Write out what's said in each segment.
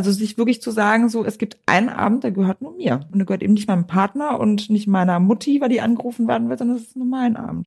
Also sich wirklich zu sagen, so, es gibt einen Abend, der gehört nur mir. Und der gehört eben nicht meinem Partner und nicht meiner Mutti, weil die angerufen werden will, sondern es ist nur mein Abend.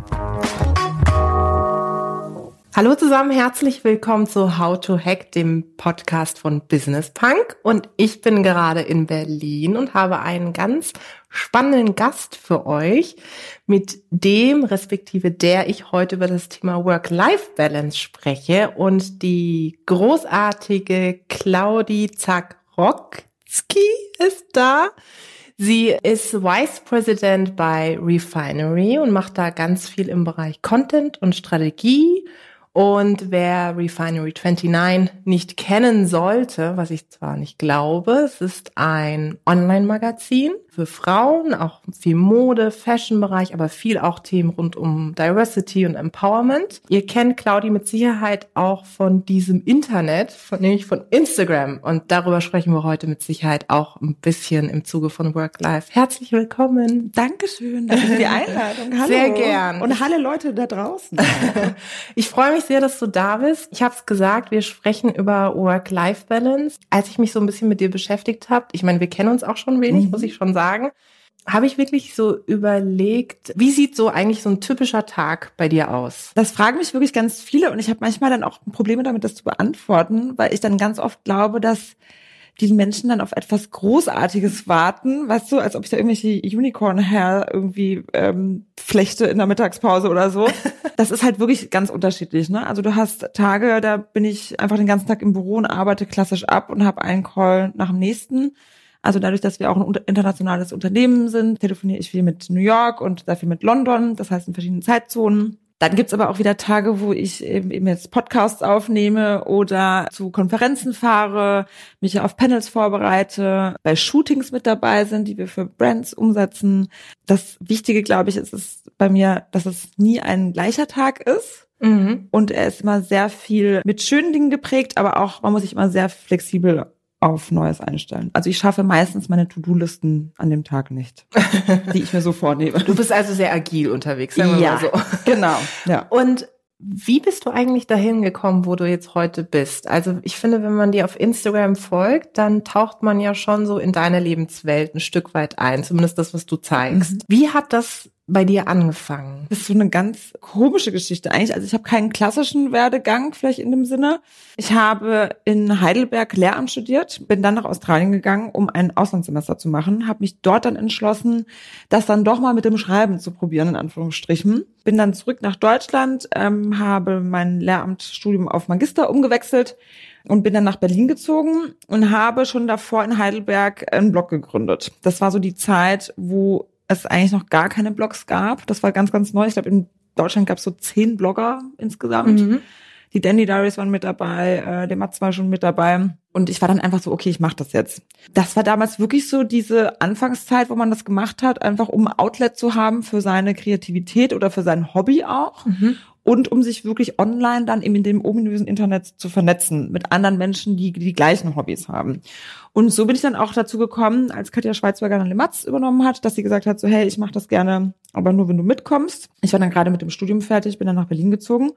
Hallo zusammen, herzlich willkommen zu How to Hack, dem Podcast von Business Punk. Und ich bin gerade in Berlin und habe einen ganz spannenden Gast für euch, mit dem respektive der ich heute über das Thema Work-Life-Balance spreche und die großartige Claudi Zakrockski ist da. Sie ist Vice President bei Refinery und macht da ganz viel im Bereich Content und Strategie und wer Refinery 29 nicht kennen sollte, was ich zwar nicht glaube, es ist ein Online-Magazin für Frauen, auch viel Mode, Fashion-Bereich, aber viel auch Themen rund um Diversity und Empowerment. Ihr kennt Claudi mit Sicherheit auch von diesem Internet, von, nämlich von Instagram. Und darüber sprechen wir heute mit Sicherheit auch ein bisschen im Zuge von Work Life. Herzlich willkommen. Dankeschön danke für die Einladung. Hallo. Sehr gern. Und alle Leute da draußen. ich freue mich sehr, dass du da bist. Ich habe es gesagt, wir sprechen über Work-Life-Balance. Als ich mich so ein bisschen mit dir beschäftigt habe, ich meine, wir kennen uns auch schon wenig, mhm. muss ich schon sagen sagen, habe ich wirklich so überlegt, wie sieht so eigentlich so ein typischer Tag bei dir aus? Das fragen mich wirklich ganz viele und ich habe manchmal dann auch Probleme damit, das zu beantworten, weil ich dann ganz oft glaube, dass die Menschen dann auf etwas Großartiges warten, weißt du, als ob ich da irgendwelche Unicorn-Hair irgendwie ähm, flechte in der Mittagspause oder so. Das ist halt wirklich ganz unterschiedlich. Ne? Also du hast Tage, da bin ich einfach den ganzen Tag im Büro und arbeite klassisch ab und habe einen Call nach dem nächsten. Also dadurch, dass wir auch ein internationales Unternehmen sind, telefoniere ich viel mit New York und sehr viel mit London, das heißt in verschiedenen Zeitzonen. Dann gibt's aber auch wieder Tage, wo ich eben jetzt Podcasts aufnehme oder zu Konferenzen fahre, mich auf Panels vorbereite, bei Shootings mit dabei sind, die wir für Brands umsetzen. Das Wichtige, glaube ich, ist es bei mir, dass es nie ein gleicher Tag ist. Mhm. Und er ist immer sehr viel mit schönen Dingen geprägt, aber auch, man muss sich immer sehr flexibel auf Neues einstellen. Also ich schaffe meistens meine To-Do-Listen an dem Tag nicht, die ich mir so vornehme. Du bist also sehr agil unterwegs, sagen wir ja, mal so. Genau. Ja. Und wie bist du eigentlich dahin gekommen, wo du jetzt heute bist? Also ich finde, wenn man dir auf Instagram folgt, dann taucht man ja schon so in deine Lebenswelt ein Stück weit ein, zumindest das, was du zeigst. Mhm. Wie hat das bei dir angefangen? Das ist so eine ganz komische Geschichte eigentlich. Also ich habe keinen klassischen Werdegang vielleicht in dem Sinne. Ich habe in Heidelberg Lehramt studiert, bin dann nach Australien gegangen, um ein Auslandssemester zu machen, habe mich dort dann entschlossen, das dann doch mal mit dem Schreiben zu probieren, in Anführungsstrichen. Bin dann zurück nach Deutschland, ähm, habe mein Lehramtsstudium auf Magister umgewechselt und bin dann nach Berlin gezogen und habe schon davor in Heidelberg einen Blog gegründet. Das war so die Zeit, wo es eigentlich noch gar keine Blogs gab. Das war ganz, ganz neu. Ich glaube, in Deutschland gab es so zehn Blogger insgesamt. Mhm. Die Dandy Diaries waren mit dabei, äh, der Mats war schon mit dabei. Und ich war dann einfach so, okay, ich mache das jetzt. Das war damals wirklich so diese Anfangszeit, wo man das gemacht hat, einfach um Outlet zu haben für seine Kreativität oder für sein Hobby auch. Mhm und um sich wirklich online dann eben in dem ominösen Internet zu vernetzen mit anderen Menschen, die die gleichen Hobbys haben. Und so bin ich dann auch dazu gekommen, als Katja Schweizberger dann Lematz übernommen hat, dass sie gesagt hat, so hey, ich mache das gerne, aber nur wenn du mitkommst. Ich war dann gerade mit dem Studium fertig, bin dann nach Berlin gezogen.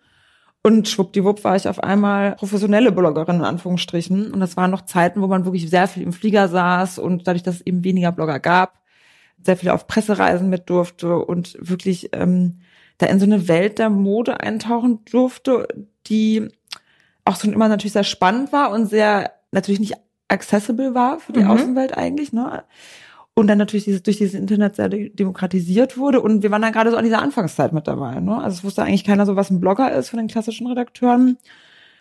Und schwuppdiwupp war ich auf einmal professionelle Bloggerin in Anführungsstrichen. Und das waren noch Zeiten, wo man wirklich sehr viel im Flieger saß und dadurch, dass es eben weniger Blogger gab, sehr viel auf Pressereisen mit durfte und wirklich ähm, da in so eine Welt der Mode eintauchen durfte, die auch schon immer natürlich sehr spannend war und sehr natürlich nicht accessible war für die mhm. Außenwelt eigentlich, ne? Und dann natürlich dieses, durch dieses Internet sehr demokratisiert wurde. Und wir waren dann gerade so an dieser Anfangszeit mit dabei. Ne? Also es wusste eigentlich keiner so, was ein Blogger ist von den klassischen Redakteuren.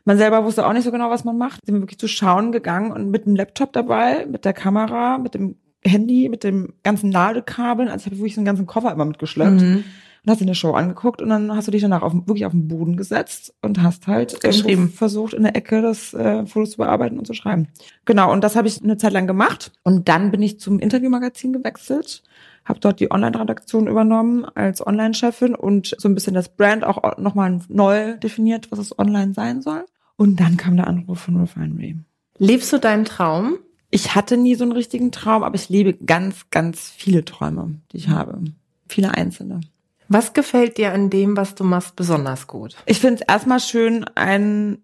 Man selber wusste auch nicht so genau, was man macht. Sind wir wirklich zu schauen gegangen und mit dem Laptop dabei, mit der Kamera, mit dem Handy, mit dem ganzen Ladekabeln. Also ich habe wirklich so einen ganzen Koffer immer mitgeschleppt. Mhm und hast dir eine Show angeguckt und dann hast du dich danach auf, wirklich auf den Boden gesetzt und hast halt geschrieben, versucht in der Ecke das äh, Fotos zu bearbeiten und zu schreiben. Genau, und das habe ich eine Zeit lang gemacht und dann bin ich zum Interviewmagazin gewechselt habe dort die Online-Redaktion übernommen als Online-Chefin und so ein bisschen das Brand auch nochmal neu definiert, was es online sein soll. Und dann kam der Anruf von Refinery. Lebst du deinen Traum? Ich hatte nie so einen richtigen Traum, aber ich lebe ganz, ganz viele Träume, die ich habe. Viele einzelne. Was gefällt dir an dem, was du machst, besonders gut? Ich finde es erstmal schön, ein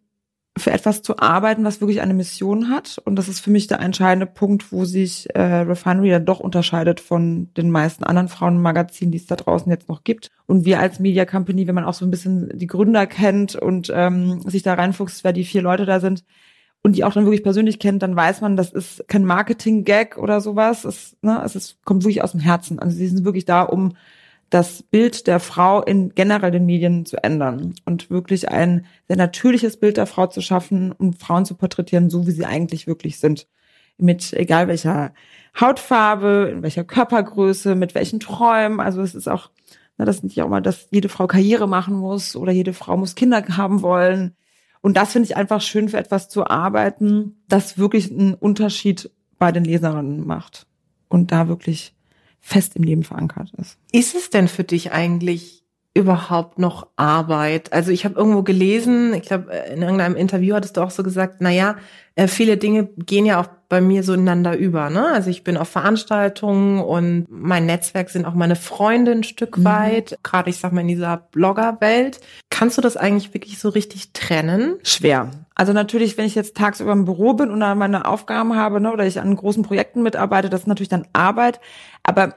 für etwas zu arbeiten, was wirklich eine Mission hat. Und das ist für mich der entscheidende Punkt, wo sich äh, Refinery dann doch unterscheidet von den meisten anderen Frauenmagazinen, die es da draußen jetzt noch gibt. Und wir als Media Company, wenn man auch so ein bisschen die Gründer kennt und ähm, sich da reinfuchst, wer die vier Leute da sind und die auch dann wirklich persönlich kennt, dann weiß man, das ist kein Marketing-Gag oder sowas. Es, ne, es ist, kommt wirklich aus dem Herzen. Also sie sind wirklich da, um das Bild der Frau in generell den Medien zu ändern und wirklich ein sehr natürliches Bild der Frau zu schaffen und Frauen zu porträtieren, so wie sie eigentlich wirklich sind. Mit egal welcher Hautfarbe, in welcher Körpergröße, mit welchen Träumen. Also es ist auch, na, das ist nicht auch mal, dass jede Frau Karriere machen muss oder jede Frau muss Kinder haben wollen. Und das finde ich einfach schön für etwas zu arbeiten, das wirklich einen Unterschied bei den Leserinnen macht. Und da wirklich fest im Leben verankert ist. Ist es denn für dich eigentlich überhaupt noch Arbeit? Also ich habe irgendwo gelesen, ich glaube, in irgendeinem Interview hattest du auch so gesagt, na ja, äh, viele Dinge gehen ja auch bei mir so ineinander über. Ne? Also ich bin auf Veranstaltungen und mein Netzwerk sind auch meine Freunde ein Stück mhm. weit, gerade ich sag mal in dieser Bloggerwelt. Kannst du das eigentlich wirklich so richtig trennen? Schwer. Also natürlich, wenn ich jetzt tagsüber im Büro bin und dann meine Aufgaben habe ne, oder ich an großen Projekten mitarbeite, das ist natürlich dann Arbeit. Aber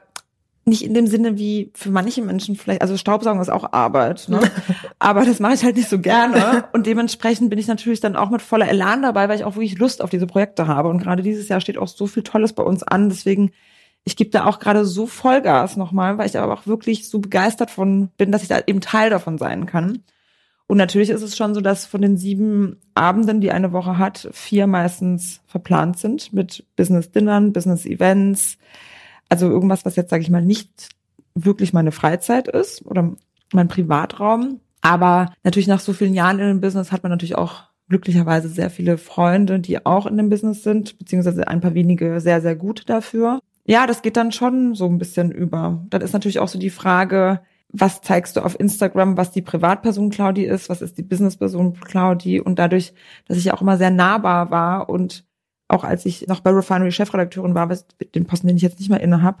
nicht in dem Sinne wie für manche Menschen vielleicht, also Staubsaugen ist auch Arbeit, ne? aber das mache ich halt nicht so gerne und dementsprechend bin ich natürlich dann auch mit voller Elan dabei, weil ich auch wirklich Lust auf diese Projekte habe und gerade dieses Jahr steht auch so viel Tolles bei uns an, deswegen ich gebe da auch gerade so Vollgas nochmal, weil ich aber auch wirklich so begeistert von bin, dass ich da eben Teil davon sein kann. Und natürlich ist es schon so, dass von den sieben Abenden, die eine Woche hat, vier meistens verplant sind mit Business-Dinnern, Business-Events, also irgendwas, was jetzt, sage ich mal, nicht wirklich meine Freizeit ist oder mein Privatraum. Aber natürlich nach so vielen Jahren in dem Business hat man natürlich auch glücklicherweise sehr viele Freunde, die auch in dem Business sind, beziehungsweise ein paar wenige sehr, sehr gut dafür. Ja, das geht dann schon so ein bisschen über. Dann ist natürlich auch so die Frage, was zeigst du auf Instagram, was die Privatperson Claudi ist, was ist die Businessperson Claudi und dadurch, dass ich auch immer sehr nahbar war und auch als ich noch bei Refinery Chefredakteurin war, was, den Posten, den ich jetzt nicht mehr inne habe,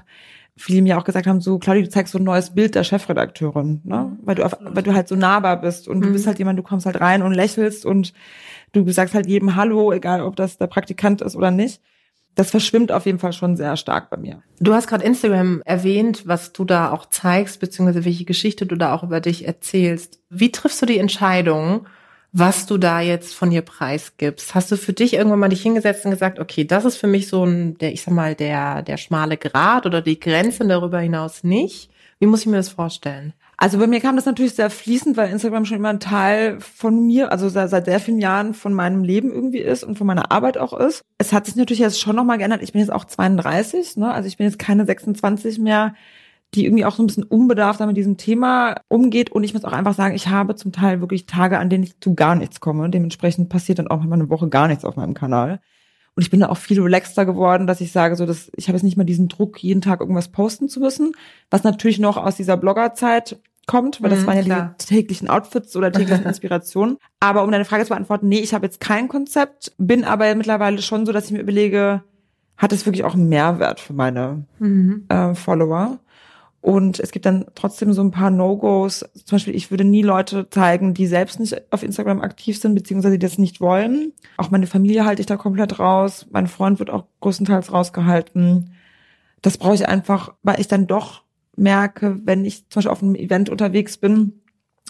viele mir auch gesagt haben, so, Claudia, du zeigst so ein neues Bild der Chefredakteurin, ne? Mhm. Weil du, auf, weil du halt so nahbar bist und mhm. du bist halt jemand, du kommst halt rein und lächelst und du sagst halt jedem Hallo, egal ob das der Praktikant ist oder nicht. Das verschwimmt auf jeden Fall schon sehr stark bei mir. Du hast gerade Instagram erwähnt, was du da auch zeigst, beziehungsweise welche Geschichte du da auch über dich erzählst. Wie triffst du die Entscheidung, was du da jetzt von dir preisgibst. Hast du für dich irgendwann mal dich hingesetzt und gesagt, okay, das ist für mich so ein, der, ich sag mal, der, der schmale Grat oder die Grenze darüber hinaus nicht? Wie muss ich mir das vorstellen? Also bei mir kam das natürlich sehr fließend, weil Instagram schon immer ein Teil von mir, also seit sehr vielen Jahren von meinem Leben irgendwie ist und von meiner Arbeit auch ist. Es hat sich natürlich jetzt schon nochmal geändert. Ich bin jetzt auch 32, ne? also ich bin jetzt keine 26 mehr die irgendwie auch so ein bisschen unbedarft mit diesem Thema umgeht. Und ich muss auch einfach sagen, ich habe zum Teil wirklich Tage, an denen ich zu gar nichts komme. Dementsprechend passiert dann auch immer eine Woche gar nichts auf meinem Kanal. Und ich bin da auch viel relaxter geworden, dass ich sage, so, dass ich habe jetzt nicht mal diesen Druck, jeden Tag irgendwas posten zu müssen, was natürlich noch aus dieser Bloggerzeit kommt, weil das mhm, waren ja klar. die täglichen Outfits oder täglichen Inspirationen. Aber um deine Frage zu beantworten, nee, ich habe jetzt kein Konzept, bin aber mittlerweile schon so, dass ich mir überlege, hat es wirklich auch einen Mehrwert für meine mhm. äh, Follower? Und es gibt dann trotzdem so ein paar No-Gos. Zum Beispiel, ich würde nie Leute zeigen, die selbst nicht auf Instagram aktiv sind, beziehungsweise die das nicht wollen. Auch meine Familie halte ich da komplett raus. Mein Freund wird auch größtenteils rausgehalten. Das brauche ich einfach, weil ich dann doch merke, wenn ich zum Beispiel auf einem Event unterwegs bin,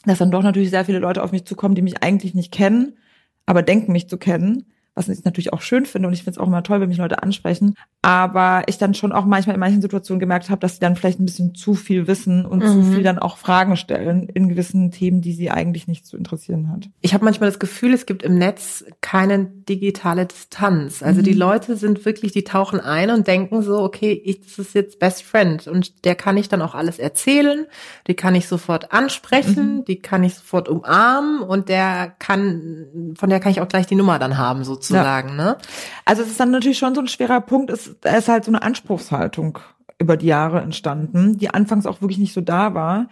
dass dann doch natürlich sehr viele Leute auf mich zukommen, die mich eigentlich nicht kennen, aber denken mich zu kennen was ich natürlich auch schön finde und ich finde es auch immer toll, wenn mich Leute ansprechen. Aber ich dann schon auch manchmal in manchen Situationen gemerkt habe, dass sie dann vielleicht ein bisschen zu viel wissen und mhm. zu viel dann auch Fragen stellen in gewissen Themen, die sie eigentlich nicht zu interessieren hat. Ich habe manchmal das Gefühl, es gibt im Netz keine digitale Distanz. Also mhm. die Leute sind wirklich, die tauchen ein und denken so, okay, ich, das ist jetzt Best Friend und der kann ich dann auch alles erzählen, die kann ich sofort ansprechen, mhm. die kann ich sofort umarmen und der kann, von der kann ich auch gleich die Nummer dann haben sozusagen. Ja. Ne? Also es ist dann natürlich schon so ein schwerer Punkt. Es da ist halt so eine Anspruchshaltung über die Jahre entstanden, die anfangs auch wirklich nicht so da war.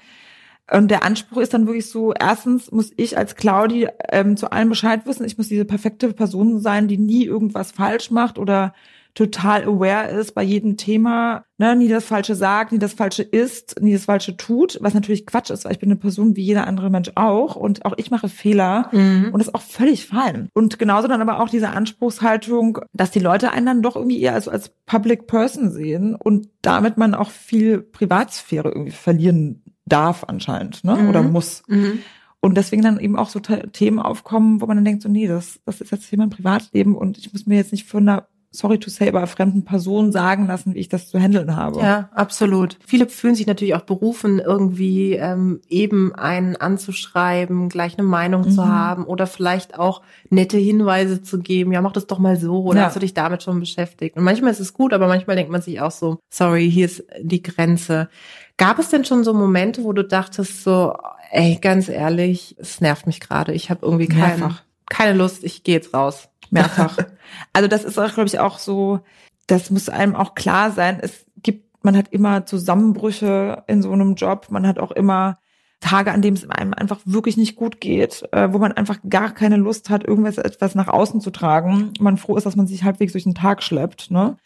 Und der Anspruch ist dann wirklich so, erstens muss ich als Claudi ähm, zu allem Bescheid wissen. Ich muss diese perfekte Person sein, die nie irgendwas falsch macht oder total aware ist bei jedem Thema, ne, nie das Falsche sagt, nie das Falsche ist, nie das Falsche tut, was natürlich Quatsch ist, weil ich bin eine Person wie jeder andere Mensch auch und auch ich mache Fehler mhm. und das ist auch völlig fein. Und genauso dann aber auch diese Anspruchshaltung, dass die Leute einen dann doch irgendwie eher als, als Public Person sehen und damit man auch viel Privatsphäre irgendwie verlieren darf anscheinend, ne, mhm. oder muss. Mhm. Und deswegen dann eben auch so Themen aufkommen, wo man dann denkt, so, nee, das, das ist jetzt hier mein Privatleben und ich muss mir jetzt nicht von einer sorry to say, aber fremden Personen sagen lassen, wie ich das zu handeln habe. Ja, absolut. Viele fühlen sich natürlich auch berufen, irgendwie ähm, eben einen anzuschreiben, gleich eine Meinung mhm. zu haben oder vielleicht auch nette Hinweise zu geben. Ja, mach das doch mal so oder ja. hast du dich damit schon beschäftigt? Und manchmal ist es gut, aber manchmal denkt man sich auch so, sorry, hier ist die Grenze. Gab es denn schon so Momente, wo du dachtest so, ey, ganz ehrlich, es nervt mich gerade. Ich habe irgendwie kein, keine Lust, ich gehe jetzt raus mehrfach. also das ist auch, glaube ich, auch so, das muss einem auch klar sein. Es gibt, man hat immer Zusammenbrüche in so einem Job. Man hat auch immer Tage, an denen es einem einfach wirklich nicht gut geht, äh, wo man einfach gar keine Lust hat, irgendwas etwas nach außen zu tragen. Man froh ist, dass man sich halbwegs durch den Tag schleppt. Ne?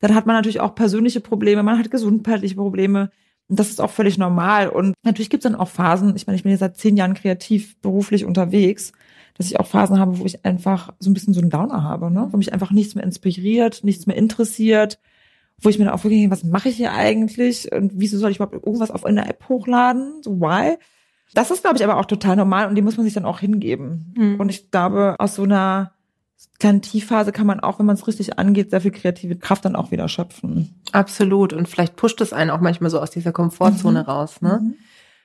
Dann hat man natürlich auch persönliche Probleme, man hat gesundheitliche Probleme. Und das ist auch völlig normal. Und natürlich gibt es dann auch Phasen, ich meine, ich bin jetzt seit zehn Jahren kreativ beruflich unterwegs dass ich auch Phasen habe, wo ich einfach so ein bisschen so einen Downer habe, ne? wo mich einfach nichts mehr inspiriert, nichts mehr interessiert, wo ich mir dann auch wirklich, was mache ich hier eigentlich und wieso soll ich überhaupt irgendwas auf eine App hochladen? So why? Das ist, glaube ich, aber auch total normal und die muss man sich dann auch hingeben. Mhm. Und ich glaube, aus so einer kleinen Tiefphase kann man auch, wenn man es richtig angeht, sehr viel kreative Kraft dann auch wieder schöpfen. Absolut. Und vielleicht pusht es einen auch manchmal so aus dieser Komfortzone mhm. raus. Ne? Mhm.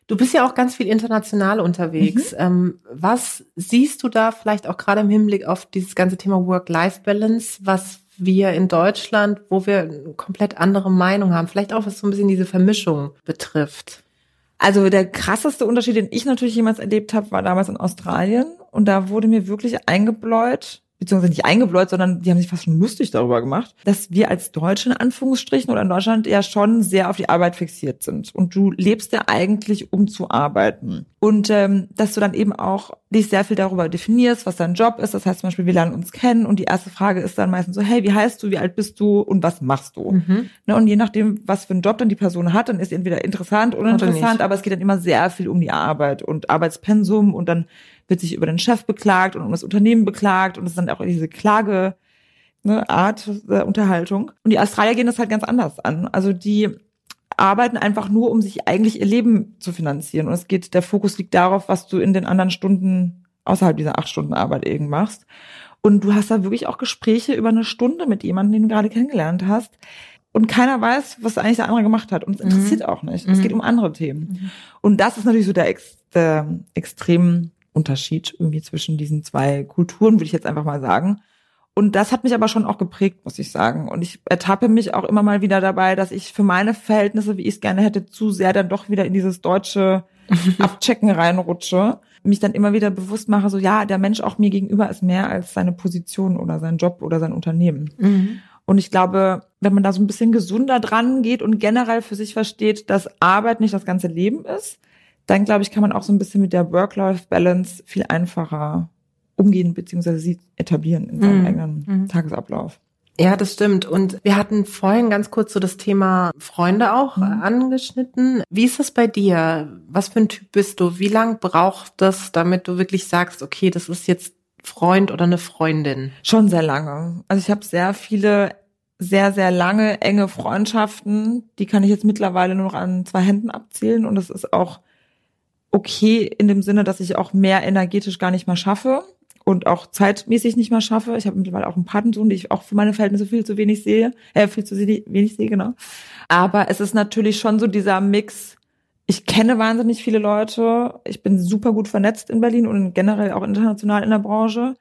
Du bist ja auch ganz viel international unterwegs. Mhm. Ähm, was siehst du da vielleicht auch gerade im Hinblick auf dieses ganze Thema Work-Life-Balance, was wir in Deutschland, wo wir eine komplett andere Meinung haben, vielleicht auch was so ein bisschen diese Vermischung betrifft? Also der krasseste Unterschied, den ich natürlich jemals erlebt habe, war damals in Australien und da wurde mir wirklich eingebläut, beziehungsweise nicht eingebläut, sondern die haben sich fast schon lustig darüber gemacht, dass wir als Deutsche in Anführungsstrichen oder in Deutschland ja schon sehr auf die Arbeit fixiert sind. Und du lebst ja eigentlich, um zu arbeiten. Und ähm, dass du dann eben auch dich sehr viel darüber definierst, was dein Job ist. Das heißt zum Beispiel, wir lernen uns kennen und die erste Frage ist dann meistens so, hey, wie heißt du, wie alt bist du und was machst du? Mhm. Ne, und je nachdem, was für einen Job dann die Person hat, dann ist entweder interessant oder uninteressant, aber es geht dann immer sehr viel um die Arbeit und Arbeitspensum und dann wird sich über den Chef beklagt und um das Unternehmen beklagt und es ist dann auch diese Klage, ne, Art der Unterhaltung. Und die Australier gehen das halt ganz anders an. Also die arbeiten einfach nur, um sich eigentlich ihr Leben zu finanzieren. Und es geht, der Fokus liegt darauf, was du in den anderen Stunden außerhalb dieser acht Stunden Arbeit eben machst. Und du hast da wirklich auch Gespräche über eine Stunde mit jemandem, den du gerade kennengelernt hast. Und keiner weiß, was eigentlich der andere gemacht hat. Und es mhm. interessiert mhm. auch nicht. Es geht mhm. um andere Themen. Mhm. Und das ist natürlich so der, Ex der extrem Unterschied irgendwie zwischen diesen zwei Kulturen, würde ich jetzt einfach mal sagen. Und das hat mich aber schon auch geprägt, muss ich sagen. Und ich ertappe mich auch immer mal wieder dabei, dass ich für meine Verhältnisse, wie ich es gerne hätte, zu sehr dann doch wieder in dieses deutsche Abchecken reinrutsche. Mich dann immer wieder bewusst mache, so ja, der Mensch auch mir gegenüber ist mehr als seine Position oder sein Job oder sein Unternehmen. Mhm. Und ich glaube, wenn man da so ein bisschen gesunder dran geht und generell für sich versteht, dass Arbeit nicht das ganze Leben ist, dann glaube ich, kann man auch so ein bisschen mit der Work-Life-Balance viel einfacher umgehen beziehungsweise sie etablieren in seinem mhm. eigenen mhm. Tagesablauf. Ja, das stimmt. Und wir hatten vorhin ganz kurz so das Thema Freunde auch mhm. angeschnitten. Wie ist das bei dir? Was für ein Typ bist du? Wie lang braucht das, damit du wirklich sagst, okay, das ist jetzt Freund oder eine Freundin? Schon sehr lange. Also ich habe sehr viele sehr, sehr lange, enge Freundschaften. Die kann ich jetzt mittlerweile nur noch an zwei Händen abzählen. Und das ist auch okay in dem Sinne, dass ich auch mehr energetisch gar nicht mehr schaffe und auch zeitmäßig nicht mehr schaffe. Ich habe mittlerweile auch einen Patensohn, die ich auch für meine Verhältnisse viel zu wenig sehe, äh, viel zu wenig sehe, genau. Aber es ist natürlich schon so dieser Mix. Ich kenne wahnsinnig viele Leute. Ich bin super gut vernetzt in Berlin und generell auch international in der Branche.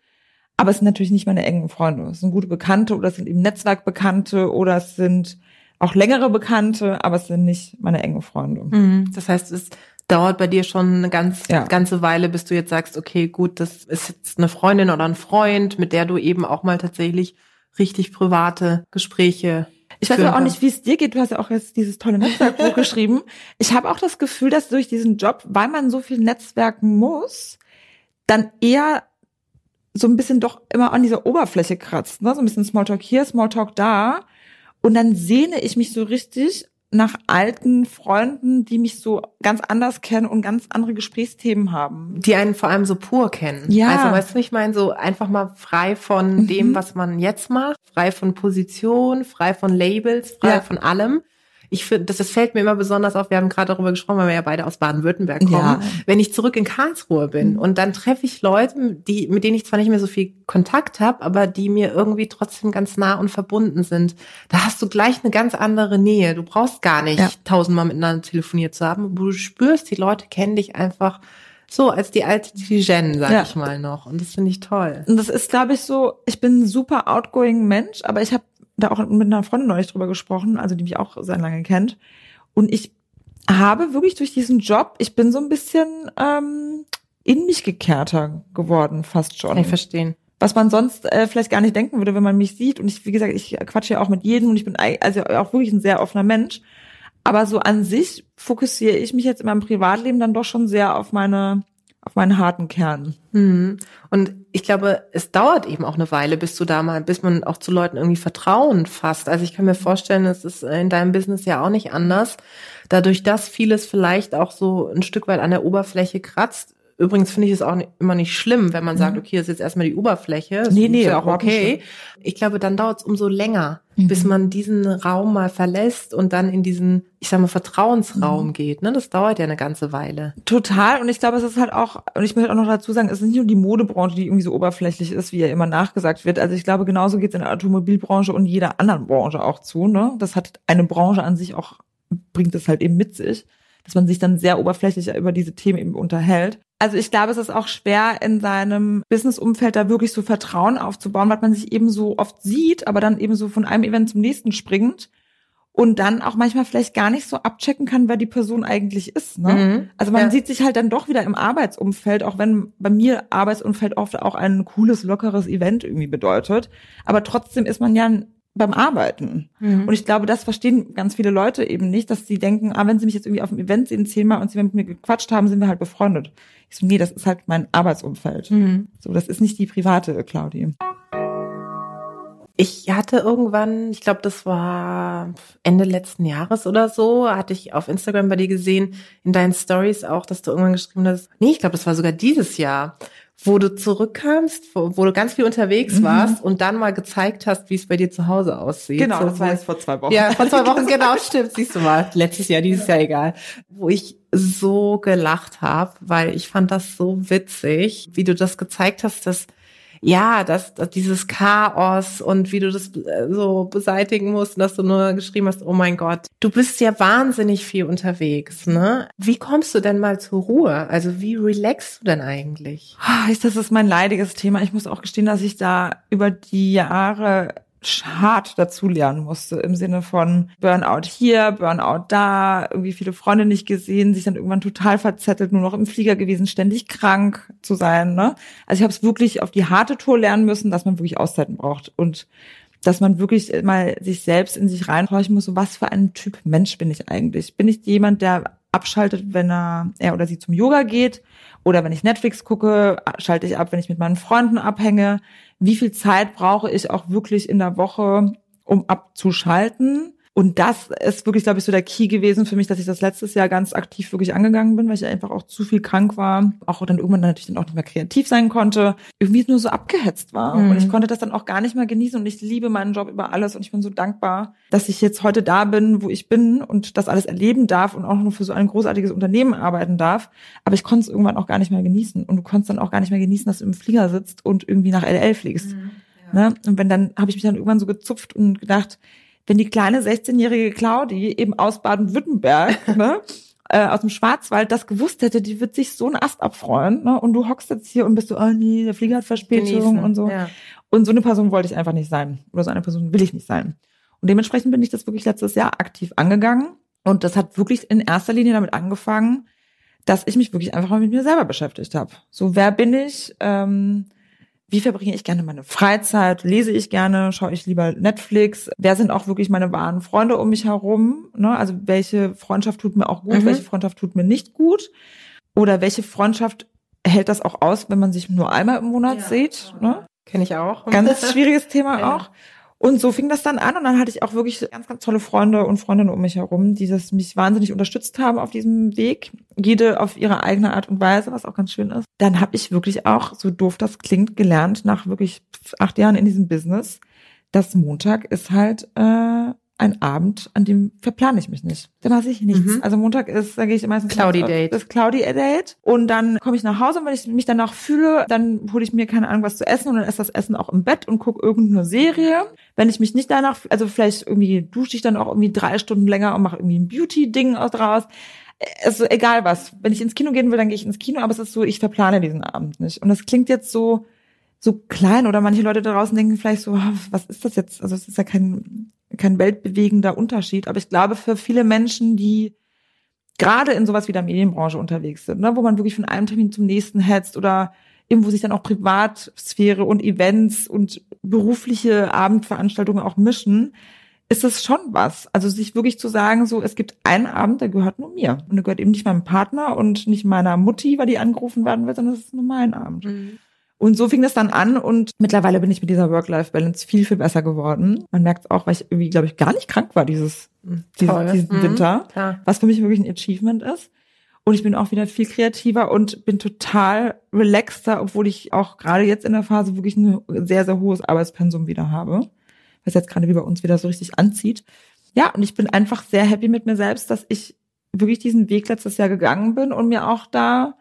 Aber es sind natürlich nicht meine engen Freunde. Es sind gute Bekannte oder es sind eben Netzwerkbekannte oder es sind auch längere Bekannte, aber es sind nicht meine engen Freunde. Mhm. Das heißt, es dauert bei dir schon eine ganz, ja. ganze Weile, bis du jetzt sagst, okay, gut, das ist jetzt eine Freundin oder ein Freund, mit der du eben auch mal tatsächlich richtig private Gespräche ich weiß aber auch nicht, wie es dir geht. Du hast ja auch jetzt dieses tolle Netzwerkbuch geschrieben. Ich habe auch das Gefühl, dass durch diesen Job, weil man so viel netzwerken muss, dann eher so ein bisschen doch immer an dieser Oberfläche kratzt. Ne? So ein bisschen Smalltalk hier, Smalltalk da. Und dann sehne ich mich so richtig nach alten Freunden, die mich so ganz anders kennen und ganz andere Gesprächsthemen haben. Die einen vor allem so pur kennen. Ja. Also weißt du, ich meine, so einfach mal frei von mhm. dem, was man jetzt macht, frei von Position, frei von Labels, frei ja. von allem ich finde, das, das fällt mir immer besonders auf. Wir haben gerade darüber gesprochen, weil wir ja beide aus Baden-Württemberg kommen. Ja. Wenn ich zurück in Karlsruhe bin mhm. und dann treffe ich Leute, die, mit denen ich zwar nicht mehr so viel Kontakt habe, aber die mir irgendwie trotzdem ganz nah und verbunden sind. Da hast du gleich eine ganz andere Nähe. Du brauchst gar nicht ja. tausendmal miteinander telefoniert zu haben. Du spürst, die Leute kennen dich einfach so als die alte Tijen, sag ja. ich mal noch. Und das finde ich toll. Und das ist, glaube ich, so, ich bin ein super outgoing Mensch, aber ich habe da auch mit einer Freundin neulich drüber gesprochen, also die mich auch sehr lange kennt. Und ich habe wirklich durch diesen Job, ich bin so ein bisschen ähm, in mich gekehrter geworden, fast schon. Kann ich verstehen. Was man sonst äh, vielleicht gar nicht denken würde, wenn man mich sieht. Und ich, wie gesagt, ich quatsche ja auch mit jedem und ich bin also auch wirklich ein sehr offener Mensch. Aber so an sich fokussiere ich mich jetzt in meinem Privatleben dann doch schon sehr auf meine auf meinen harten Kern. Mhm. Und ich glaube, es dauert eben auch eine Weile, bis du da mal, bis man auch zu Leuten irgendwie Vertrauen fasst. Also ich kann mir vorstellen, es ist in deinem Business ja auch nicht anders. Dadurch, dass vieles vielleicht auch so ein Stück weit an der Oberfläche kratzt, Übrigens finde ich es auch immer nicht schlimm, wenn man sagt, mhm. okay, das ist jetzt erstmal die Oberfläche. Das nee, nee, ist ja auch okay. Ich glaube, dann dauert es umso länger, mhm. bis man diesen Raum mal verlässt und dann in diesen, ich sag mal, Vertrauensraum mhm. geht. Ne? Das dauert ja eine ganze Weile. Total. Und ich glaube, es ist halt auch, und ich möchte auch noch dazu sagen, es ist nicht nur die Modebranche, die irgendwie so oberflächlich ist, wie ja immer nachgesagt wird. Also ich glaube, genauso geht es in der Automobilbranche und jeder anderen Branche auch zu. Ne? Das hat eine Branche an sich auch, bringt es halt eben mit sich dass man sich dann sehr oberflächlich über diese Themen eben unterhält. Also ich glaube, es ist auch schwer in seinem Businessumfeld da wirklich so Vertrauen aufzubauen, weil man sich eben so oft sieht, aber dann eben so von einem Event zum nächsten springt und dann auch manchmal vielleicht gar nicht so abchecken kann, wer die Person eigentlich ist. Ne? Mhm. Also man ja. sieht sich halt dann doch wieder im Arbeitsumfeld, auch wenn bei mir Arbeitsumfeld oft auch ein cooles, lockeres Event irgendwie bedeutet. Aber trotzdem ist man ja beim Arbeiten. Mhm. Und ich glaube, das verstehen ganz viele Leute eben nicht, dass sie denken, ah, wenn sie mich jetzt irgendwie auf dem Event sehen, zehnmal und sie mit mir gequatscht haben, sind wir halt befreundet. Ich so, nee, das ist halt mein Arbeitsumfeld. Mhm. So, das ist nicht die private Claudi. Ich hatte irgendwann, ich glaube, das war Ende letzten Jahres oder so, hatte ich auf Instagram bei dir gesehen, in deinen Stories auch, dass du irgendwann geschrieben hast, nee, ich glaube, das war sogar dieses Jahr, wo du zurückkamst, wo, wo, du ganz viel unterwegs mhm. warst und dann mal gezeigt hast, wie es bei dir zu Hause aussieht. Genau, so, das war jetzt vor zwei Wochen. Ja, vor zwei Wochen, genau, stimmt, siehst du mal. Letztes Jahr, dieses Jahr egal. Wo ich so gelacht habe, weil ich fand das so witzig, wie du das gezeigt hast, dass ja, dass, dass dieses Chaos und wie du das äh, so beseitigen musst, dass du nur geschrieben hast, oh mein Gott, du bist ja wahnsinnig viel unterwegs, ne? Wie kommst du denn mal zur Ruhe? Also wie relaxst du denn eigentlich? Ah, das ist mein leidiges Thema. Ich muss auch gestehen, dass ich da über die Jahre hart dazulernen musste im Sinne von Burnout hier, Burnout da, irgendwie viele Freunde nicht gesehen, sich dann irgendwann total verzettelt, nur noch im Flieger gewesen, ständig krank zu sein. Ne? Also ich habe es wirklich auf die harte Tour lernen müssen, dass man wirklich Auszeiten braucht und dass man wirklich mal sich selbst in sich reinhorchen muss, so was für ein Typ Mensch bin ich eigentlich? Bin ich jemand, der abschaltet, wenn er, er oder sie zum Yoga geht? Oder wenn ich Netflix gucke, schalte ich ab, wenn ich mit meinen Freunden abhänge? wie viel Zeit brauche ich auch wirklich in der Woche, um abzuschalten. Und das ist wirklich, glaube ich, so der Key gewesen für mich, dass ich das letztes Jahr ganz aktiv wirklich angegangen bin, weil ich einfach auch zu viel krank war, auch dann irgendwann natürlich dann auch nicht mehr kreativ sein konnte, irgendwie nur so abgehetzt war. Mhm. Und ich konnte das dann auch gar nicht mehr genießen und ich liebe meinen Job über alles und ich bin so dankbar, dass ich jetzt heute da bin, wo ich bin und das alles erleben darf und auch nur für so ein großartiges Unternehmen arbeiten darf. Aber ich konnte es irgendwann auch gar nicht mehr genießen und du konntest dann auch gar nicht mehr genießen, dass du im Flieger sitzt und irgendwie nach LL fliegst. Mhm. Ja. Ne? Und wenn dann habe ich mich dann irgendwann so gezupft und gedacht, wenn die kleine 16-jährige Claudi eben aus Baden-Württemberg, ne, äh, aus dem Schwarzwald das gewusst hätte, die wird sich so einen Ast abfreuen. Ne? Und du hockst jetzt hier und bist so, oh nee, der Flieger hat Verspätung Genießen, und so. Ja. Und so eine Person wollte ich einfach nicht sein. Oder so eine Person will ich nicht sein. Und dementsprechend bin ich das wirklich letztes Jahr aktiv angegangen. Und das hat wirklich in erster Linie damit angefangen, dass ich mich wirklich einfach mal mit mir selber beschäftigt habe. So, wer bin ich? Ähm, wie verbringe ich gerne meine Freizeit? Lese ich gerne? Schaue ich lieber Netflix? Wer sind auch wirklich meine wahren Freunde um mich herum? Ne? Also welche Freundschaft tut mir auch gut? Mhm. Welche Freundschaft tut mir nicht gut? Oder welche Freundschaft hält das auch aus, wenn man sich nur einmal im Monat ja. sieht? Ne? Kenne ich auch. Ganz schwieriges Thema ja. auch. Und so fing das dann an und dann hatte ich auch wirklich ganz, ganz tolle Freunde und Freundinnen um mich herum, die das mich wahnsinnig unterstützt haben auf diesem Weg. Jede auf ihre eigene Art und Weise, was auch ganz schön ist. Dann habe ich wirklich auch, so doof das klingt, gelernt nach wirklich acht Jahren in diesem Business, dass Montag ist halt äh, ein Abend, an dem verplane ich mich nicht. Da mache ich nichts. Mhm. Also Montag ist, da gehe ich meistens Cloudy Date. Das Cloudy Date. Und dann komme ich nach Hause und wenn ich mich danach fühle, dann hole ich mir keine Ahnung was zu essen und dann esse das Essen auch im Bett und gucke irgendeine Serie. Wenn ich mich nicht danach, also vielleicht irgendwie dusche ich dann auch irgendwie drei Stunden länger und mache irgendwie ein Beauty-Ding draus also egal was. Wenn ich ins Kino gehen will, dann gehe ich ins Kino, aber es ist so, ich verplane diesen Abend nicht. Und das klingt jetzt so, so klein oder manche Leute da draußen denken vielleicht so, was ist das jetzt? Also es ist ja kein, kein weltbewegender Unterschied. Aber ich glaube, für viele Menschen, die gerade in sowas wie der Medienbranche unterwegs sind, ne, wo man wirklich von einem Termin zum nächsten hetzt oder irgendwo sich dann auch Privatsphäre und Events und berufliche Abendveranstaltungen auch mischen, ist es schon was. Also sich wirklich zu sagen, so, es gibt einen Abend, der gehört nur mir. Und der gehört eben nicht meinem Partner und nicht meiner Mutti, weil die angerufen werden wird, sondern es ist nur mein Abend. Mhm. Und so fing das dann an und mittlerweile bin ich mit dieser Work-Life-Balance viel, viel besser geworden. Man merkt es auch, weil ich irgendwie, glaube ich, gar nicht krank war dieses, dieses diesen mhm. Winter, mhm, was für mich wirklich ein Achievement ist. Und ich bin auch wieder viel kreativer und bin total relaxter, obwohl ich auch gerade jetzt in der Phase wirklich ein sehr, sehr hohes Arbeitspensum wieder habe. Was jetzt gerade wie bei uns wieder so richtig anzieht. Ja, und ich bin einfach sehr happy mit mir selbst, dass ich wirklich diesen Weg letztes Jahr gegangen bin und mir auch da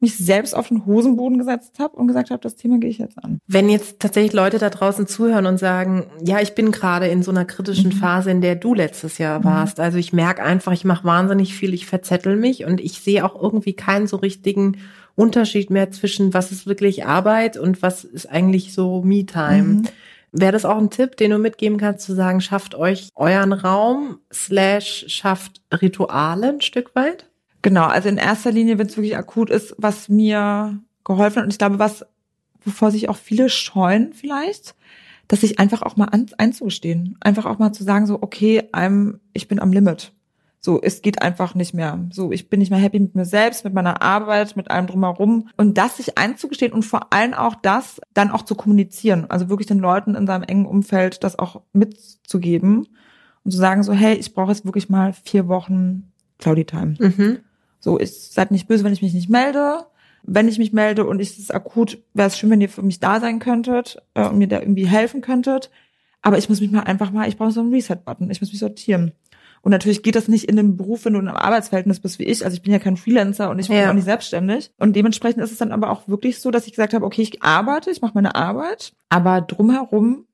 mich selbst auf den Hosenboden gesetzt habe und gesagt habe, das Thema gehe ich jetzt an. Wenn jetzt tatsächlich Leute da draußen zuhören und sagen, ja, ich bin gerade in so einer kritischen mhm. Phase, in der du letztes Jahr mhm. warst. Also ich merke einfach, ich mache wahnsinnig viel, ich verzettel mich und ich sehe auch irgendwie keinen so richtigen Unterschied mehr zwischen was ist wirklich Arbeit und was ist eigentlich so Me-Time. Mhm. Wäre das auch ein Tipp, den du mitgeben kannst, zu sagen, schafft euch euren Raum, slash schafft Rituale ein Stück weit? Genau, also in erster Linie, wenn es wirklich akut ist, was mir geholfen hat und ich glaube, was, wovor sich auch viele scheuen vielleicht, dass sich einfach auch mal an, einzugestehen, einfach auch mal zu sagen so, okay, I'm, ich bin am Limit. So, es geht einfach nicht mehr. So, ich bin nicht mehr happy mit mir selbst, mit meiner Arbeit, mit allem drumherum. Und das sich einzugestehen und vor allem auch das dann auch zu kommunizieren. Also wirklich den Leuten in seinem engen Umfeld das auch mitzugeben und zu sagen so, hey, ich brauche jetzt wirklich mal vier Wochen Cloudy Time. Mhm. So, ich seid nicht böse, wenn ich mich nicht melde. Wenn ich mich melde und ich es akut, wäre es schön, wenn ihr für mich da sein könntet äh, und mir da irgendwie helfen könntet. Aber ich muss mich mal einfach mal, ich brauche so einen Reset-Button. Ich muss mich sortieren. Und natürlich geht das nicht in dem Beruf, wenn du in einem Arbeitsverhältnis bist wie ich. Also ich bin ja kein Freelancer und ich bin ja. auch nicht selbstständig. Und dementsprechend ist es dann aber auch wirklich so, dass ich gesagt habe, okay, ich arbeite, ich mache meine Arbeit, aber drumherum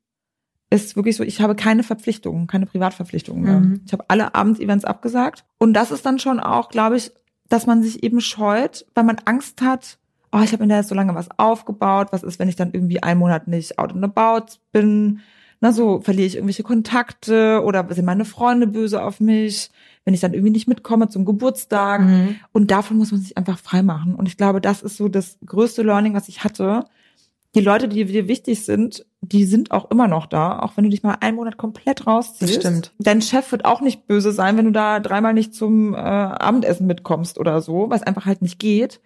ist wirklich so, ich habe keine Verpflichtungen, keine Privatverpflichtungen mehr. Mhm. Ich habe alle Abendevents abgesagt. Und das ist dann schon auch, glaube ich, dass man sich eben scheut, weil man Angst hat, oh, ich habe in der so lange was aufgebaut, was ist, wenn ich dann irgendwie einen Monat nicht out and about bin, na so, verliere ich irgendwelche Kontakte oder sind meine Freunde böse auf mich, wenn ich dann irgendwie nicht mitkomme zum Geburtstag. Mhm. und davon muss man sich einfach frei machen und ich glaube, das ist so das größte Learning, was ich hatte, die Leute, die dir wichtig sind, die sind auch immer noch da, auch wenn du dich mal einen Monat komplett rausziehst. Das stimmt. Dein Chef wird auch nicht böse sein, wenn du da dreimal nicht zum äh, Abendessen mitkommst oder so, weil es einfach halt nicht geht.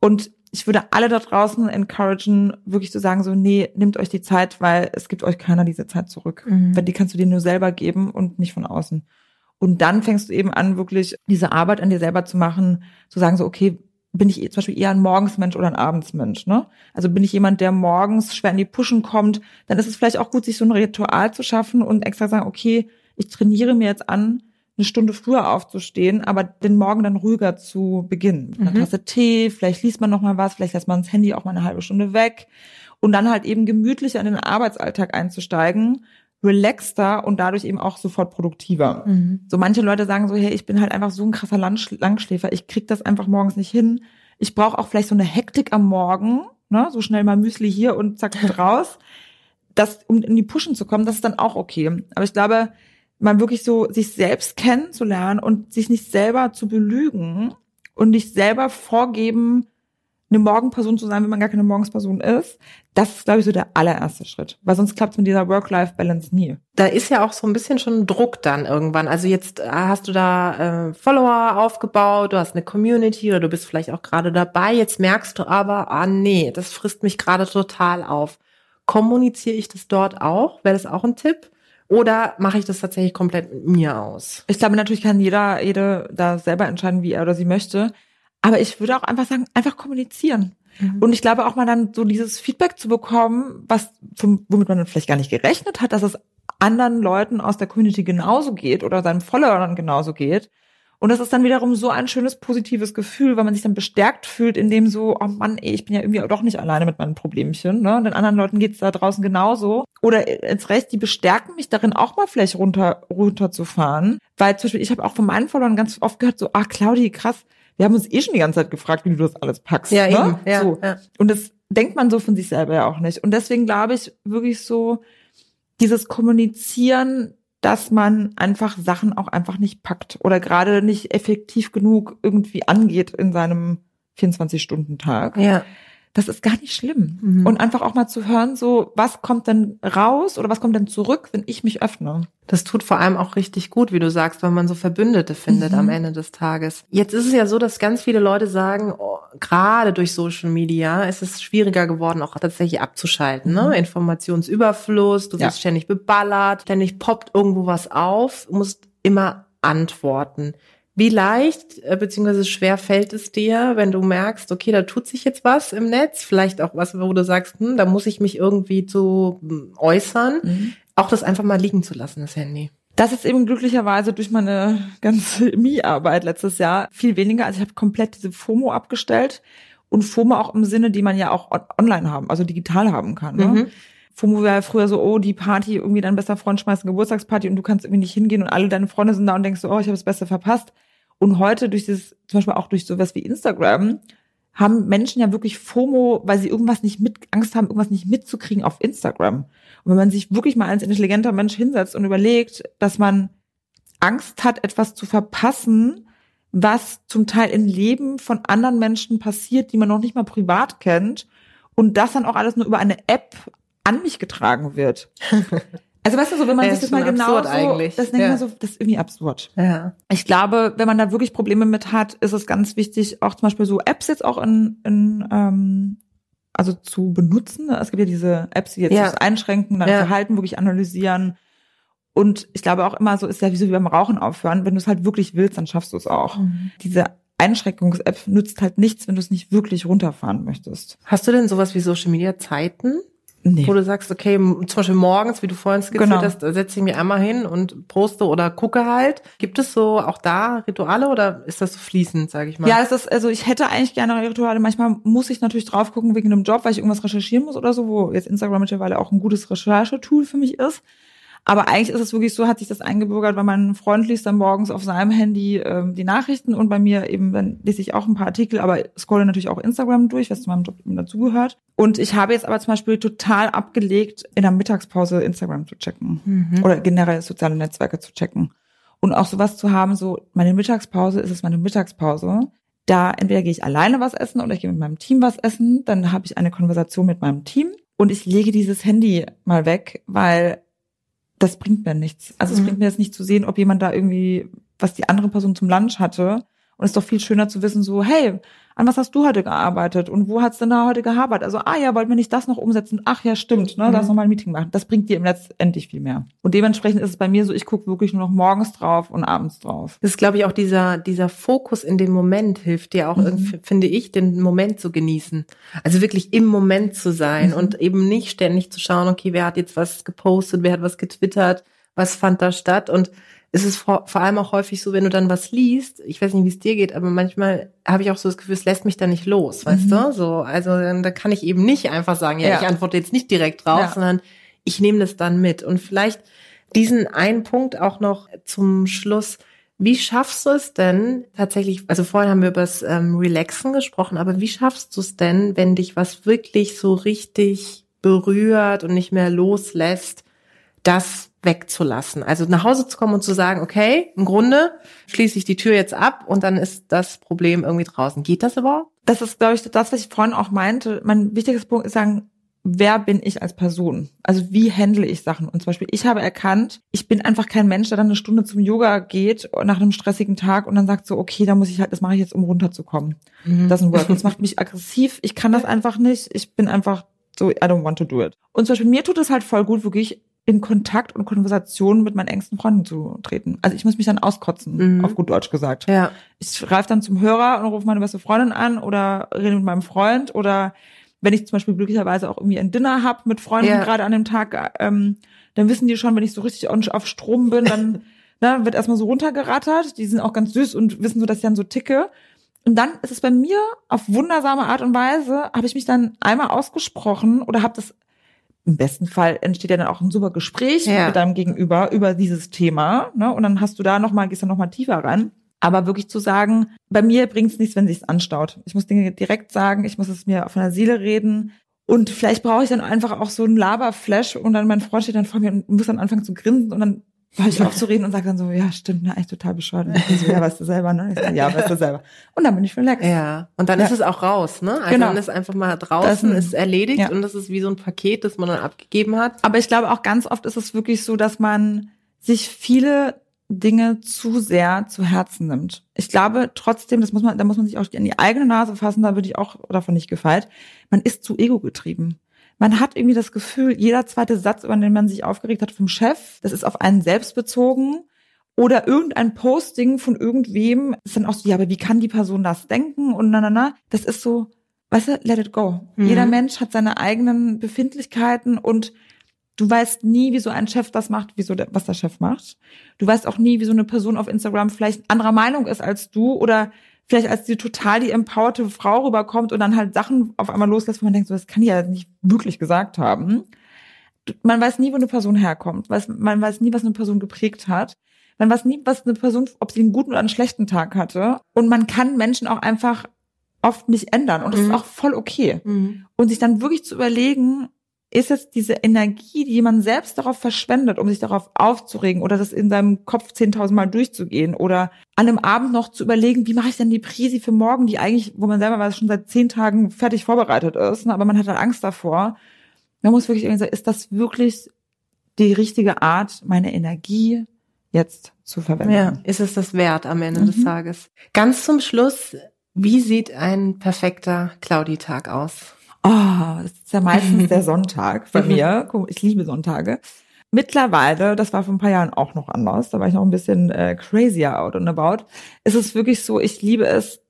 Und ich würde alle da draußen encouragen, wirklich zu sagen, so, nee, nehmt euch die Zeit, weil es gibt euch keiner diese Zeit zurück. Mhm. Weil die kannst du dir nur selber geben und nicht von außen. Und dann fängst du eben an, wirklich diese Arbeit an dir selber zu machen, zu sagen, so, okay, bin ich zum Beispiel eher ein Morgensmensch oder ein Abendsmensch, ne? Also bin ich jemand, der morgens schwer in die Puschen kommt, dann ist es vielleicht auch gut, sich so ein Ritual zu schaffen und extra sagen, okay, ich trainiere mir jetzt an, eine Stunde früher aufzustehen, aber den Morgen dann ruhiger zu beginnen. Mit einer Mhm. Tasse Tee, vielleicht liest man noch mal was, vielleicht lässt man das Handy auch mal eine halbe Stunde weg und dann halt eben gemütlicher in den Arbeitsalltag einzusteigen, relaxter und dadurch eben auch sofort produktiver. Mhm. So manche Leute sagen so, hey, ich bin halt einfach so ein krasser Langsch- Langschläfer, ich krieg das einfach morgens nicht hin. Ich brauche auch vielleicht so eine Hektik am Morgen, ne, so schnell mal Müsli hier und zack raus. Das, um in die Pushen zu kommen, das ist dann auch okay. Aber ich glaube, man wirklich so sich selbst kennenzulernen und sich nicht selber zu belügen und nicht selber vorgeben, eine Morgenperson zu sein, wenn man gar keine Morgensperson ist, das ist, glaube ich, so der allererste Schritt. Weil sonst klappt es mit dieser Work-Life-Balance nie. Da ist ja auch so ein bisschen schon Druck dann irgendwann. Also jetzt äh, hast du da äh, Follower aufgebaut, du hast eine Community oder du bist vielleicht auch gerade dabei. Jetzt merkst du aber, ah nee, das frisst mich gerade total auf. Kommuniziere ich das dort auch? Wäre das auch ein Tipp? Oder mache ich das tatsächlich komplett mit mir aus? Ich glaube, natürlich kann jeder, jede da selber entscheiden, wie er oder sie möchte. Aber ich würde auch einfach sagen, einfach kommunizieren. Und ich glaube auch mal dann so dieses Feedback zu bekommen, was womit man dann vielleicht gar nicht gerechnet hat, dass es anderen Leuten aus der Community genauso geht oder seinen Followern genauso geht. Und das ist dann wiederum so ein schönes positives Gefühl, weil man sich dann bestärkt fühlt, in dem so, oh Mann, ey, ich bin ja irgendwie doch nicht alleine mit meinen Problemchen, ne? Den anderen Leuten geht's da draußen genauso. Oder ins Recht, die bestärken mich darin, auch mal vielleicht runter, runterzufahren. Weil zum Beispiel, ich habe auch von meinen Followern ganz oft gehört, so, ah, Claudi, krass, wir haben uns eh schon die ganze Zeit gefragt, wie du das alles packst. Ja, ne? eben. Ja, so. ja. Und das denkt man so von sich selber ja auch nicht. Und deswegen glaube ich wirklich so, dieses Kommunizieren, dass man einfach Sachen auch einfach nicht packt oder gerade nicht effektiv genug irgendwie angeht in seinem 24-Stunden-Tag. Ja. Das ist gar nicht schlimm. Mhm. Und einfach auch mal zu hören, so, was kommt denn raus oder was kommt denn zurück, wenn ich mich öffne? Das tut vor allem auch richtig gut, wie du sagst, weil man so Verbündete findet Mhm. am Ende des Tages. Jetzt ist es ja so, dass ganz viele Leute sagen, oh, gerade durch Social Media ist es schwieriger geworden, auch tatsächlich abzuschalten. Ne? Mhm. Informationsüberfluss, du Ja. wirst ständig beballert, ständig poppt irgendwo was auf, du musst immer antworten. Wie leicht äh, beziehungsweise schwer fällt es dir, wenn du merkst, okay, da tut sich jetzt was im Netz, vielleicht auch was, wo du sagst, hm, da muss ich mich irgendwie zu hm, äußern, auch das einfach mal liegen zu lassen, das Handy. Das ist eben glücklicherweise durch meine ganze MI-Arbeit letztes Jahr viel weniger. Also ich habe komplett diese FOMO abgestellt und FOMO auch im Sinne, die man ja auch on- online haben, also digital haben kann. Ne? Mhm. FOMO wäre früher so, oh, die Party, irgendwie dein bester Freund schmeißt eine Geburtstagsparty und du kannst irgendwie nicht hingehen und alle deine Freunde sind da und denkst so, oh, ich habe das Beste verpasst. Und heute durch dieses, zum Beispiel auch durch sowas wie Instagram, haben Menschen ja wirklich FOMO, weil sie irgendwas nicht mit, Angst haben, irgendwas nicht mitzukriegen auf Instagram. Und wenn man sich wirklich mal als intelligenter Mensch hinsetzt und überlegt, dass man Angst hat, etwas zu verpassen, was zum Teil im Leben von anderen Menschen passiert, die man noch nicht mal privat kennt, und das dann auch alles nur über eine App an mich getragen wird. Also weißt du so, wenn man Ja, sich das mal genau so, eigentlich. das denkt Ja. man so, das ist irgendwie absurd. Ja. Ich glaube, wenn man da wirklich Probleme mit hat, ist es ganz wichtig, auch zum Beispiel so Apps jetzt auch in, in ähm, also zu benutzen. Es gibt ja diese Apps, die jetzt Ja. das einschränken, dein Ja. Verhalten wirklich analysieren. Und ich glaube auch immer so, ist ja wie so wie beim Rauchen aufhören. Wenn du es halt wirklich willst, dann schaffst du es auch. Diese Einschränkungs-App nützt halt nichts, wenn du es nicht wirklich runterfahren möchtest. Hast du denn sowas wie Social Media Zeiten, Nee. wo du sagst, okay, zum Beispiel morgens, wie du vorhin skizziert Genau. hast, da setze ich mich einmal hin und poste oder gucke halt. Gibt es so auch da Rituale oder ist das so fließend, sage ich mal? Ja, es ist, also ich hätte eigentlich gerne Rituale. Manchmal muss ich natürlich drauf gucken wegen einem Job, weil ich irgendwas recherchieren muss oder so, wo jetzt Instagram mittlerweile auch ein gutes Recherchetool für mich ist. Aber eigentlich ist es wirklich so, hat sich das eingebürgert, weil mein Freund liest dann morgens auf seinem Handy ähm, die Nachrichten und bei mir eben, dann lese ich auch ein paar Artikel, aber scrolle natürlich auch Instagram durch, was zu meinem Job eben dazugehört. Und ich habe jetzt aber zum Beispiel total abgelegt, in der Mittagspause Instagram zu checken Mhm. oder generell soziale Netzwerke zu checken. Und auch sowas zu haben, so meine Mittagspause ist es meine Mittagspause. Da entweder gehe ich alleine was essen oder ich gehe mit meinem Team was essen. Dann habe ich eine Konversation mit meinem Team und ich lege dieses Handy mal weg, weil das bringt mir nichts. Also es Mhm. bringt mir jetzt nicht zu sehen, ob jemand da irgendwie, was die andere Person zum Lunch hatte Und es ist doch viel schöner zu wissen, so, hey, an was hast du heute gearbeitet und wo hat's denn da heute gehabert? Also, ah ja, wollten wir nicht das noch umsetzen? Ach ja, stimmt, ne, mhm. lass noch mal ein Meeting machen. Das bringt dir im letztendlich viel mehr. Und dementsprechend ist es bei mir so, ich gucke wirklich nur noch morgens drauf und abends drauf. Das ist, glaube ich, auch dieser, dieser Fokus in dem Moment hilft dir auch, mhm. finde ich, den Moment zu genießen. Also wirklich im Moment zu sein mhm. und eben nicht ständig zu schauen, okay, wer hat jetzt was gepostet, wer hat was getwittert, was fand da statt und es ist vor, vor allem auch häufig so, wenn du dann was liest, ich weiß nicht, wie es dir geht, aber manchmal habe ich auch so das Gefühl, es lässt mich da nicht los, weißt mhm. du? So, also da kann ich eben nicht einfach sagen, ja, ja. ich antworte jetzt nicht direkt drauf, ja. sondern ich nehme das dann mit. Und vielleicht diesen einen Punkt auch noch zum Schluss. Wie schaffst du es denn tatsächlich, also vorhin haben wir über das ähm, Relaxen gesprochen, aber wie schaffst du es denn, wenn dich was wirklich so richtig berührt und nicht mehr loslässt, das wegzulassen. Also nach Hause zu kommen und zu sagen, okay, im Grunde schließe ich die Tür jetzt ab und dann ist das Problem irgendwie draußen. Geht das überhaupt? Das ist, glaube ich, das, was ich vorhin auch meinte. Mein wichtiges Punkt ist sagen, wer bin ich als Person? Also wie handle ich Sachen? Und zum Beispiel, ich habe erkannt, ich bin einfach kein Mensch, der dann eine Stunde zum Yoga geht nach einem stressigen Tag und dann sagt so, okay, da muss ich halt, das mache ich jetzt, um runterzukommen. Mhm. Das ist ein Work. Das macht mich aggressiv. Ich kann das einfach nicht. Ich bin einfach so, I don't want to do it. Und zum Beispiel, mir tut es halt voll gut, wirklich in Kontakt und Konversation mit meinen engsten Freunden zu treten. Also ich muss mich dann auskotzen, mhm. auf gut Deutsch gesagt. Ja. Ich greife dann zum Hörer und rufe meine beste Freundin an oder rede mit meinem Freund oder wenn ich zum Beispiel glücklicherweise auch irgendwie ein Dinner hab mit Freunden ja. gerade an dem Tag, ähm, dann wissen die schon, wenn ich so richtig auf Strom bin, dann ne, wird erstmal so runtergerattert. Die sind auch ganz süß und wissen so, dass ich dann so ticke. Und dann ist es bei mir auf wundersame Art und Weise, habe ich mich dann einmal ausgesprochen oder habe das im besten Fall entsteht ja dann auch ein super Gespräch ja. mit deinem Gegenüber über dieses Thema. Ne? Und dann hast du da nochmal, gehst du nochmal tiefer ran. Aber wirklich zu sagen, bei mir bringt es nichts, wenn sich's anstaut. Ich muss Dinge direkt sagen, ich muss es mir von der Seele reden. Und vielleicht brauche ich dann einfach auch so einen Laberflash und dann mein Freund steht dann vor mir und muss dann anfangen zu grinsen und dann höre ich auf zu reden und sage dann so, ja, stimmt, ne, eigentlich total bescheuert. Und ich so, ja, weißt du selber, ne? Ich so, ja, weißt du selber. Und dann bin ich relaxed. Ja. Und dann ja. ist es auch raus, ne? Also genau. dann ist einfach mal draußen, das, ist erledigt ja. und das ist wie so ein Paket, das man dann abgegeben hat. Aber ich glaube auch ganz oft ist es wirklich so, dass man sich viele Dinge zu sehr zu Herzen nimmt. Ich glaube trotzdem, das muss man, da muss man sich auch in die eigene Nase fassen, da würde ich auch davon nicht gefeit. Man ist zu ego getrieben man hat irgendwie das Gefühl, jeder zweite Satz, über den man sich aufgeregt hat vom Chef, das ist auf einen selbst bezogen. Oder irgendein Posting von irgendwem ist dann auch so, ja, aber wie kann die Person das denken? Und na, na, na. Das ist so, weißt du, let it go. Mhm. Jeder Mensch hat seine eigenen Befindlichkeiten und du weißt nie, wie so ein Chef das macht, wieso der, was der Chef macht. Du weißt auch nie, wie so eine Person auf Instagram vielleicht anderer Meinung ist als du oder vielleicht als die total die empowerte Frau rüberkommt und dann halt Sachen auf einmal loslässt, wo man denkt, so, das kann die ja nicht wirklich gesagt haben. Man weiß nie, wo eine Person herkommt. Man weiß nie, was eine Person geprägt hat. Man weiß nie, was eine Person, ob sie einen guten oder einen schlechten Tag hatte. Und man kann Menschen auch einfach oft nicht ändern. Und das mhm. ist auch voll okay. Mhm. Und sich dann wirklich zu überlegen, ist es diese Energie, die man selbst darauf verschwendet, um sich darauf aufzuregen oder das in seinem Kopf 10.000 Mal durchzugehen oder an einem Abend noch zu überlegen, wie mache ich denn die Präsi für morgen, die eigentlich, wo man selber weiß, schon seit zehn Tagen fertig vorbereitet ist, ne, aber man hat halt Angst davor. Man muss wirklich irgendwie sagen, ist das wirklich die richtige Art, meine Energie jetzt zu verwenden? Ja, ist es das wert am Ende mhm. des Tages? Ganz zum Schluss, wie sieht ein perfekter Claudi-Tag aus? Oh, das ist ja meistens der Sonntag bei mir. Ich liebe Sonntage. Mittlerweile, das war vor ein paar Jahren auch noch anders, da war ich noch ein bisschen äh, crazier out and about. Es ist wirklich so, ich liebe es,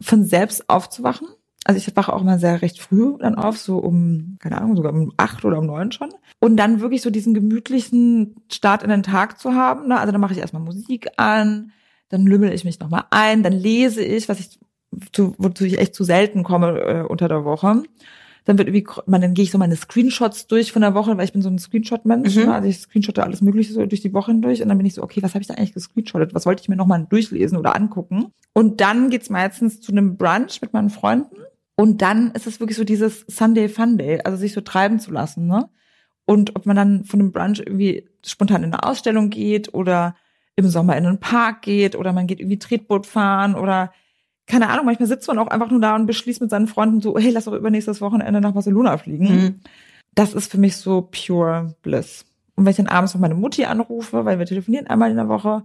von selbst aufzuwachen. Also ich wache auch mal sehr recht früh dann auf, so um, keine Ahnung, sogar um acht oder um neun schon. Und dann wirklich so diesen gemütlichen Start in den Tag zu haben. Ne? Also dann mache ich erstmal Musik an, dann lümmel ich mich nochmal ein, dann lese ich, was ich zu, wozu ich echt zu selten komme äh, unter der Woche. Dann wird irgendwie, man, dann gehe ich so meine Screenshots durch von der Woche, weil ich bin so ein Screenshot-Mensch. Mhm. Ne? Also ich screenshotte alles Mögliche so durch die Woche hindurch und dann bin ich so, okay, was habe ich da eigentlich gescreenshottet? Was wollte ich mir nochmal durchlesen oder angucken? Und dann geht's meistens zu einem Brunch mit meinen Freunden. Und dann ist es wirklich so dieses Sunday Fun Day, also sich so treiben zu lassen, ne? Und ob man dann von einem Brunch irgendwie spontan in eine Ausstellung geht oder im Sommer in einen Park geht oder man geht irgendwie Tretboot fahren oder keine Ahnung, manchmal sitzt man auch einfach nur da und beschließt mit seinen Freunden so, hey, lass doch übernächstes Wochenende nach Barcelona fliegen. Mhm. Das ist für mich so pure Bliss. Und wenn ich dann abends noch meine Mutti anrufe, weil wir telefonieren einmal in der Woche,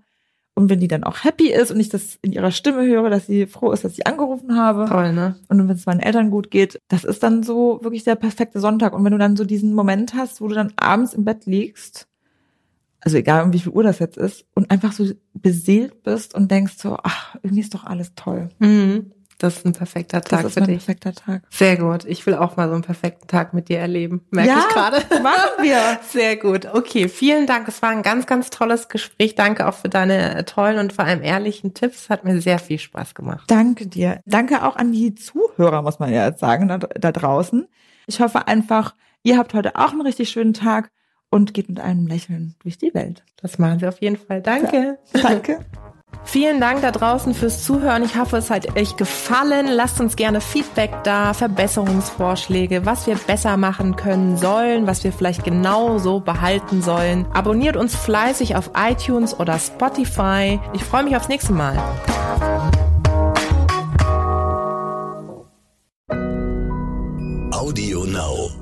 und wenn die dann auch happy ist und ich das in ihrer Stimme höre, dass sie froh ist, dass ich angerufen habe. Toll, ne? Und wenn es meinen Eltern gut geht, das ist dann so wirklich der perfekte Sonntag. Und wenn du dann so diesen Moment hast, wo du dann abends im Bett liegst, also egal um wie viel Uhr das jetzt ist, und einfach so beseelt bist und denkst so, ach, irgendwie ist doch alles toll. Mhm. Das ist ein perfekter Tag das ist für dich. perfekter Tag. Sehr gut. Ich will auch mal so einen perfekten Tag mit dir erleben. Merke Ja, ich gerade. machen wir. Sehr gut. Okay, vielen Dank. Es war ein ganz, ganz tolles Gespräch. Danke auch für deine tollen und vor allem ehrlichen Tipps. Hat mir sehr viel Spaß gemacht. Danke dir. Danke auch an die Zuhörer, muss man ja jetzt sagen, da, da draußen. Ich hoffe einfach, ihr habt heute auch einen richtig schönen Tag und geht mit einem Lächeln durch die Welt. Das machen sie auf jeden Fall. Danke. Ja, danke. Vielen Dank da draußen fürs Zuhören. Ich hoffe, es hat euch gefallen. Lasst uns gerne Feedback da, Verbesserungsvorschläge, was wir besser machen können sollen, was wir vielleicht genau so behalten sollen. Abonniert uns fleißig auf iTunes oder Spotify. Ich freue mich aufs nächste Mal. Audio Now.